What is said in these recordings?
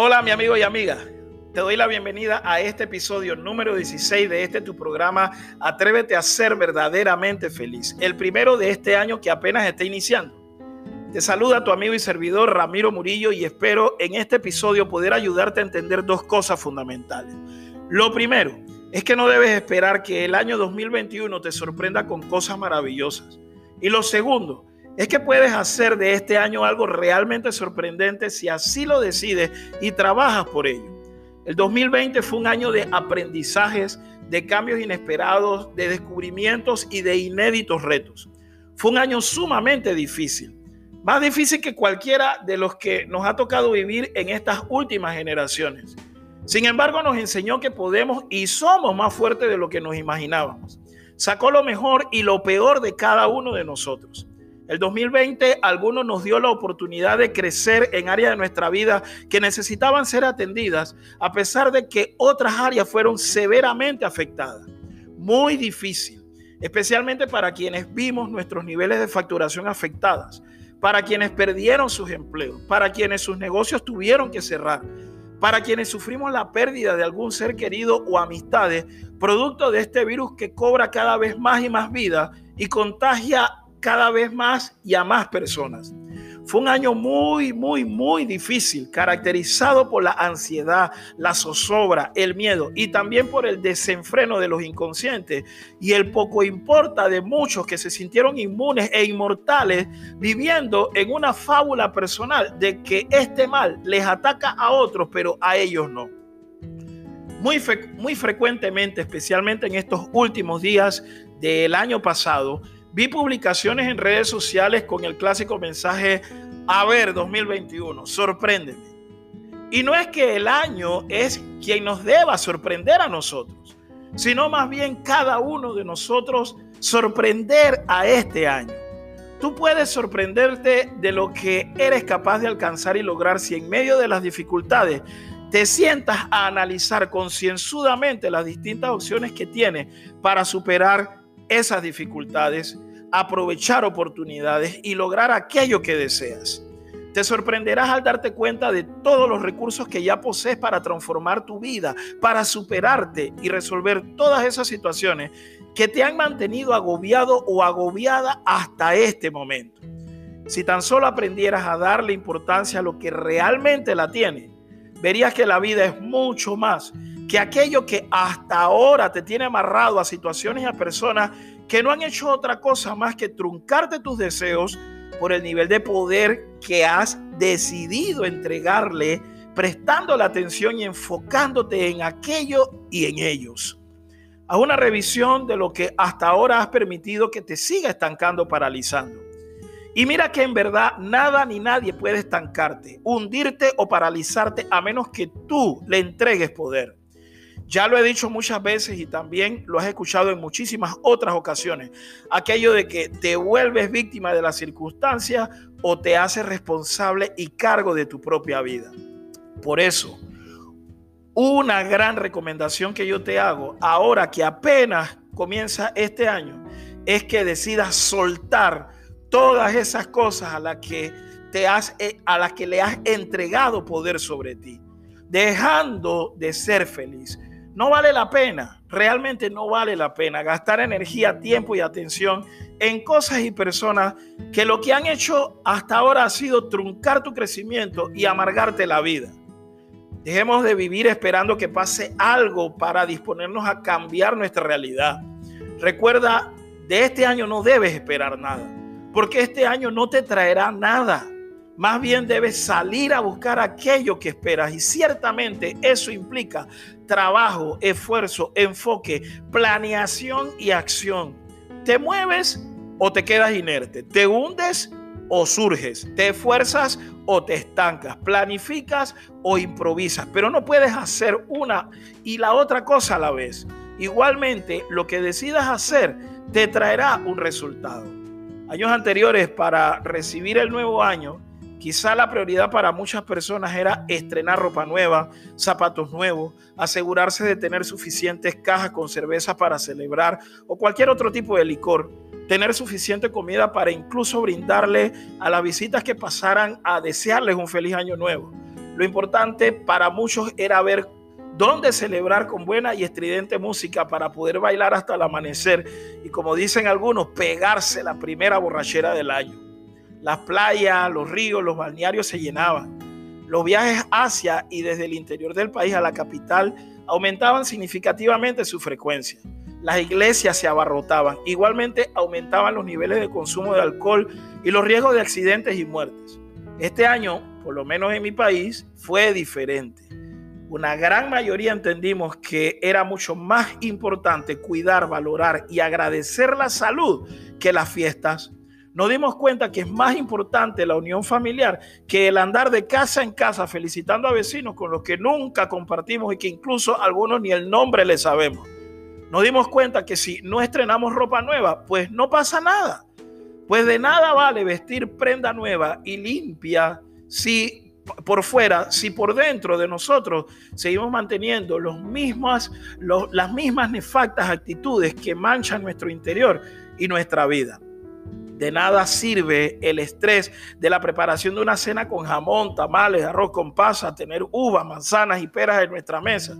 Hola mi amigo y amiga, te doy la bienvenida a este episodio número 16 de este tu programa Atrévete a ser verdaderamente feliz, el primero de este año que apenas está iniciando. Te saluda tu amigo y servidor Ramiro Murillo y espero en este episodio poder ayudarte a entender dos cosas fundamentales. Lo primero es que no debes esperar que el año 2021 te sorprenda con cosas maravillosas. Y lo segundo es que puedes hacer de este año algo realmente sorprendente si así lo decides y trabajas por ello. El 2020 fue un año de aprendizajes, de cambios inesperados, de descubrimientos y de inéditos retos. Fue un año sumamente difícil, más difícil que cualquiera de los que nos ha tocado vivir en estas últimas generaciones. Sin embargo, nos enseñó que podemos y somos más fuertes de lo que nos imaginábamos. Sacó lo mejor y lo peor de cada uno de nosotros. El 2020 algunos nos dio la oportunidad de crecer en áreas de nuestra vida que necesitaban ser atendidas, a pesar de que otras áreas fueron severamente afectadas. Muy difícil, especialmente para quienes vimos nuestros niveles de facturación afectadas, para quienes perdieron sus empleos, para quienes sus negocios tuvieron que cerrar, para quienes sufrimos la pérdida de algún ser querido o amistades, producto de este virus que cobra cada vez más y más vida y contagia cada vez más y a más personas. Fue un año muy, muy, muy difícil, caracterizado por la ansiedad, la zozobra, el miedo y también por el desenfreno de los inconscientes y el poco importa de muchos que se sintieron inmunes e inmortales viviendo en una fábula personal de que este mal les ataca a otros, pero a ellos no. Muy, muy frecuentemente, especialmente en estos últimos días del año pasado, Vi publicaciones en redes sociales con el clásico mensaje, a ver 2021, sorpréndeme. Y no es que el año es quien nos deba sorprender a nosotros, sino más bien cada uno de nosotros sorprender a este año. Tú puedes sorprenderte de lo que eres capaz de alcanzar y lograr si en medio de las dificultades te sientas a analizar concienzudamente las distintas opciones que tienes para superar esas dificultades aprovechar oportunidades y lograr aquello que deseas. Te sorprenderás al darte cuenta de todos los recursos que ya posees para transformar tu vida, para superarte y resolver todas esas situaciones que te han mantenido agobiado o agobiada hasta este momento. Si tan solo aprendieras a darle importancia a lo que realmente la tiene, verías que la vida es mucho más que aquello que hasta ahora te tiene amarrado a situaciones y a personas que no han hecho otra cosa más que truncarte tus deseos por el nivel de poder que has decidido entregarle, prestando la atención y enfocándote en aquello y en ellos. A una revisión de lo que hasta ahora has permitido que te siga estancando, paralizando. Y mira que en verdad nada ni nadie puede estancarte, hundirte o paralizarte a menos que tú le entregues poder. Ya lo he dicho muchas veces y también lo has escuchado en muchísimas otras ocasiones. Aquello de que te vuelves víctima de las circunstancias o te haces responsable y cargo de tu propia vida. Por eso, una gran recomendación que yo te hago ahora que apenas comienza este año es que decidas soltar todas esas cosas a las que te has eh, a las que le has entregado poder sobre ti, dejando de ser feliz no vale la pena, realmente no vale la pena gastar energía, tiempo y atención en cosas y personas que lo que han hecho hasta ahora ha sido truncar tu crecimiento y amargarte la vida. Dejemos de vivir esperando que pase algo para disponernos a cambiar nuestra realidad. Recuerda, de este año no debes esperar nada, porque este año no te traerá nada. Más bien debes salir a buscar aquello que esperas y ciertamente eso implica trabajo, esfuerzo, enfoque, planeación y acción. ¿Te mueves o te quedas inerte? ¿Te hundes o surges? ¿Te esfuerzas o te estancas? ¿Planificas o improvisas? Pero no puedes hacer una y la otra cosa a la vez. Igualmente, lo que decidas hacer te traerá un resultado. Años anteriores, para recibir el nuevo año, Quizá la prioridad para muchas personas era estrenar ropa nueva, zapatos nuevos, asegurarse de tener suficientes cajas con cerveza para celebrar o cualquier otro tipo de licor, tener suficiente comida para incluso brindarle a las visitas que pasaran a desearles un feliz año nuevo. Lo importante para muchos era ver dónde celebrar con buena y estridente música para poder bailar hasta el amanecer y como dicen algunos, pegarse la primera borrachera del año. Las playas, los ríos, los balnearios se llenaban. Los viajes hacia y desde el interior del país a la capital aumentaban significativamente su frecuencia. Las iglesias se abarrotaban. Igualmente aumentaban los niveles de consumo de alcohol y los riesgos de accidentes y muertes. Este año, por lo menos en mi país, fue diferente. Una gran mayoría entendimos que era mucho más importante cuidar, valorar y agradecer la salud que las fiestas nos dimos cuenta que es más importante la unión familiar que el andar de casa en casa felicitando a vecinos con los que nunca compartimos y que incluso algunos ni el nombre le sabemos. Nos dimos cuenta que si no estrenamos ropa nueva, pues no pasa nada. Pues de nada vale vestir prenda nueva y limpia si por fuera, si por dentro de nosotros seguimos manteniendo las mismas nefactas actitudes que manchan nuestro interior y nuestra vida. De nada sirve el estrés de la preparación de una cena con jamón, tamales, arroz con pasa, tener uvas, manzanas y peras en nuestra mesa.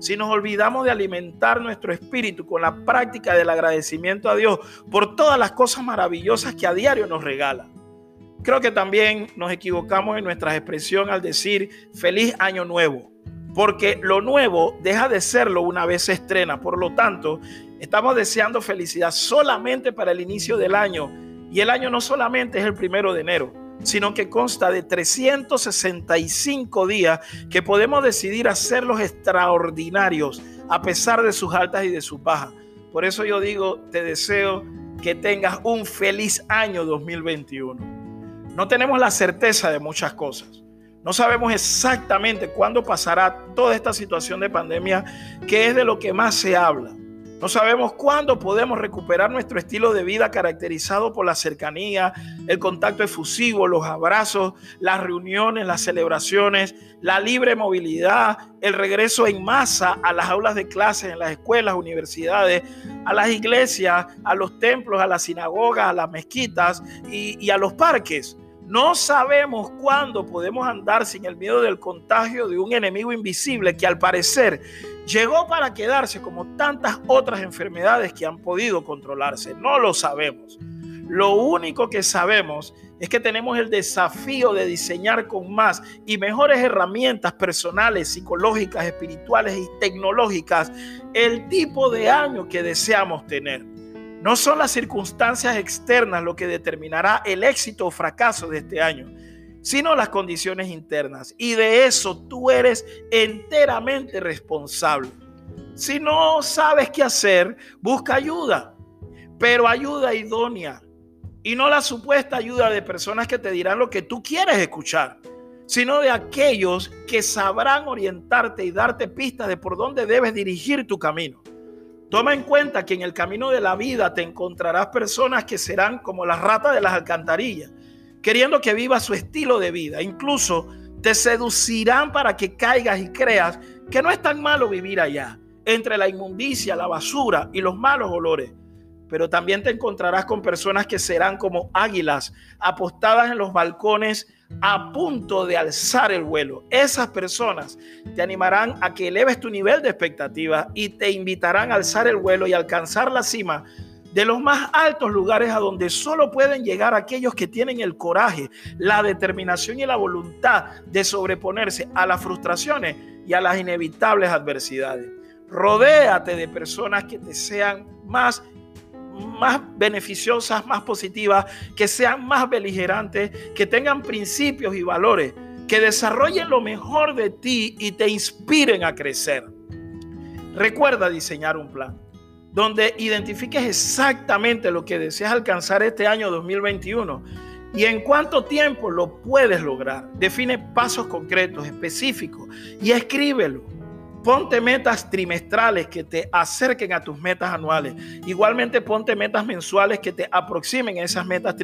Si nos olvidamos de alimentar nuestro espíritu con la práctica del agradecimiento a Dios por todas las cosas maravillosas que a diario nos regala. Creo que también nos equivocamos en nuestra expresión al decir feliz año nuevo, porque lo nuevo deja de serlo una vez se estrena. Por lo tanto, estamos deseando felicidad solamente para el inicio del año y el año no solamente es el primero de enero, sino que consta de 365 días que podemos decidir hacerlos extraordinarios a pesar de sus altas y de sus bajas. Por eso yo digo, te deseo que tengas un feliz año 2021. No tenemos la certeza de muchas cosas. No sabemos exactamente cuándo pasará toda esta situación de pandemia, que es de lo que más se habla. No sabemos cuándo podemos recuperar nuestro estilo de vida caracterizado por la cercanía, el contacto efusivo, los abrazos, las reuniones, las celebraciones, la libre movilidad, el regreso en masa a las aulas de clases en las escuelas, universidades, a las iglesias, a los templos, a las sinagogas, a las mezquitas y, y a los parques. No sabemos cuándo podemos andar sin el miedo del contagio de un enemigo invisible que al parecer llegó para quedarse como tantas otras enfermedades que han podido controlarse. No lo sabemos. Lo único que sabemos es que tenemos el desafío de diseñar con más y mejores herramientas personales, psicológicas, espirituales y tecnológicas el tipo de año que deseamos tener. No son las circunstancias externas lo que determinará el éxito o fracaso de este año, sino las condiciones internas. Y de eso tú eres enteramente responsable. Si no sabes qué hacer, busca ayuda, pero ayuda idónea. Y no la supuesta ayuda de personas que te dirán lo que tú quieres escuchar, sino de aquellos que sabrán orientarte y darte pistas de por dónde debes dirigir tu camino. Toma en cuenta que en el camino de la vida te encontrarás personas que serán como las ratas de las alcantarillas, queriendo que vivas su estilo de vida. Incluso te seducirán para que caigas y creas que no es tan malo vivir allá, entre la inmundicia, la basura y los malos olores. Pero también te encontrarás con personas que serán como águilas apostadas en los balcones a punto de alzar el vuelo. Esas personas te animarán a que eleves tu nivel de expectativa y te invitarán a alzar el vuelo y alcanzar la cima de los más altos lugares a donde solo pueden llegar aquellos que tienen el coraje, la determinación y la voluntad de sobreponerse a las frustraciones y a las inevitables adversidades. Rodéate de personas que te sean más más beneficiosas, más positivas, que sean más beligerantes, que tengan principios y valores, que desarrollen lo mejor de ti y te inspiren a crecer. Recuerda diseñar un plan donde identifiques exactamente lo que deseas alcanzar este año 2021 y en cuánto tiempo lo puedes lograr. Define pasos concretos, específicos y escríbelo. Ponte metas trimestrales que te acerquen a tus metas anuales. Igualmente ponte metas mensuales que te aproximen a esas metas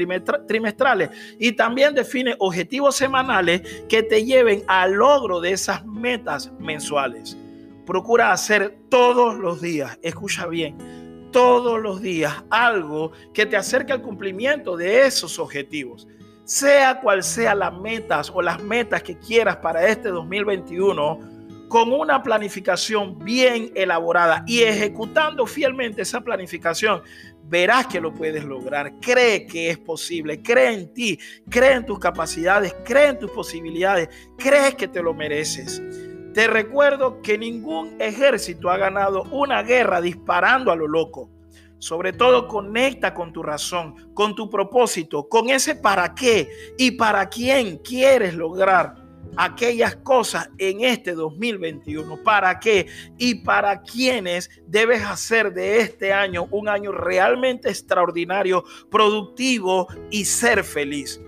trimestrales. Y también define objetivos semanales que te lleven al logro de esas metas mensuales. Procura hacer todos los días, escucha bien, todos los días algo que te acerque al cumplimiento de esos objetivos. sea cual sea las metas o las metas que quieras para este 2021, con una planificación bien elaborada y ejecutando fielmente esa planificación, verás que lo puedes lograr. Cree que es posible, cree en ti, cree en tus capacidades, cree en tus posibilidades, cree que te lo mereces. Te recuerdo que ningún ejército ha ganado una guerra disparando a lo loco. Sobre todo conecta con tu razón, con tu propósito, con ese para qué y para quién quieres lograr aquellas cosas en este 2021. ¿Para qué? Y para quiénes debes hacer de este año un año realmente extraordinario, productivo y ser feliz.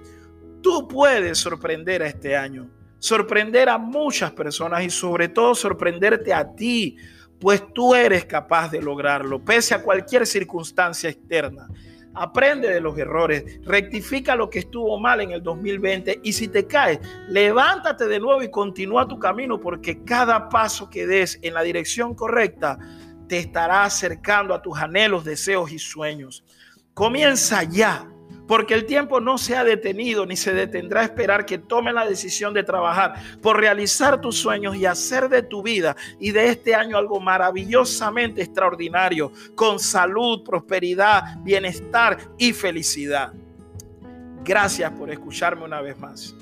Tú puedes sorprender a este año, sorprender a muchas personas y sobre todo sorprenderte a ti pues tú eres capaz de lograrlo, pese a cualquier circunstancia externa. Aprende de los errores, rectifica lo que estuvo mal en el 2020 y si te caes, levántate de nuevo y continúa tu camino porque cada paso que des en la dirección correcta te estará acercando a tus anhelos, deseos y sueños. Comienza ya porque el tiempo no se ha detenido ni se detendrá a esperar que tome la decisión de trabajar por realizar tus sueños y hacer de tu vida y de este año algo maravillosamente extraordinario, con salud, prosperidad, bienestar y felicidad. Gracias por escucharme una vez más.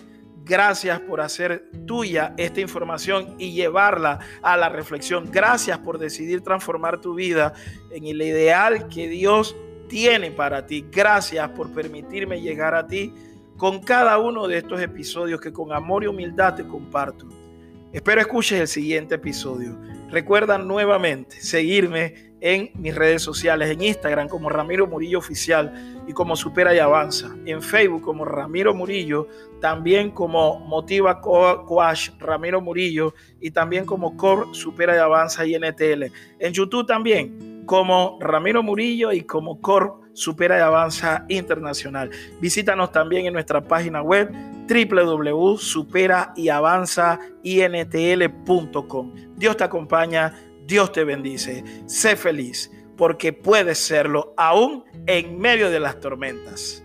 Gracias por hacer tuya esta información y llevarla a la reflexión. Gracias por decidir transformar tu vida en el ideal que Dios tiene para ti. Gracias por permitirme llegar a ti con cada uno de estos episodios que con amor y humildad te comparto. Espero escuches el siguiente episodio. Recuerda nuevamente seguirme en mis redes sociales, en Instagram como Ramiro Murillo Oficial y como Supera y Avanza, en Facebook como Ramiro Murillo, también como Motiva Coach Ramiro Murillo y también como Core Supera y Avanza INTL. En YouTube también como Ramiro Murillo y como Corp Supera y Avanza Internacional. Visítanos también en nuestra página web www.superaavanzaintl.com. Dios te acompaña, Dios te bendice. Sé feliz porque puedes serlo aún en medio de las tormentas.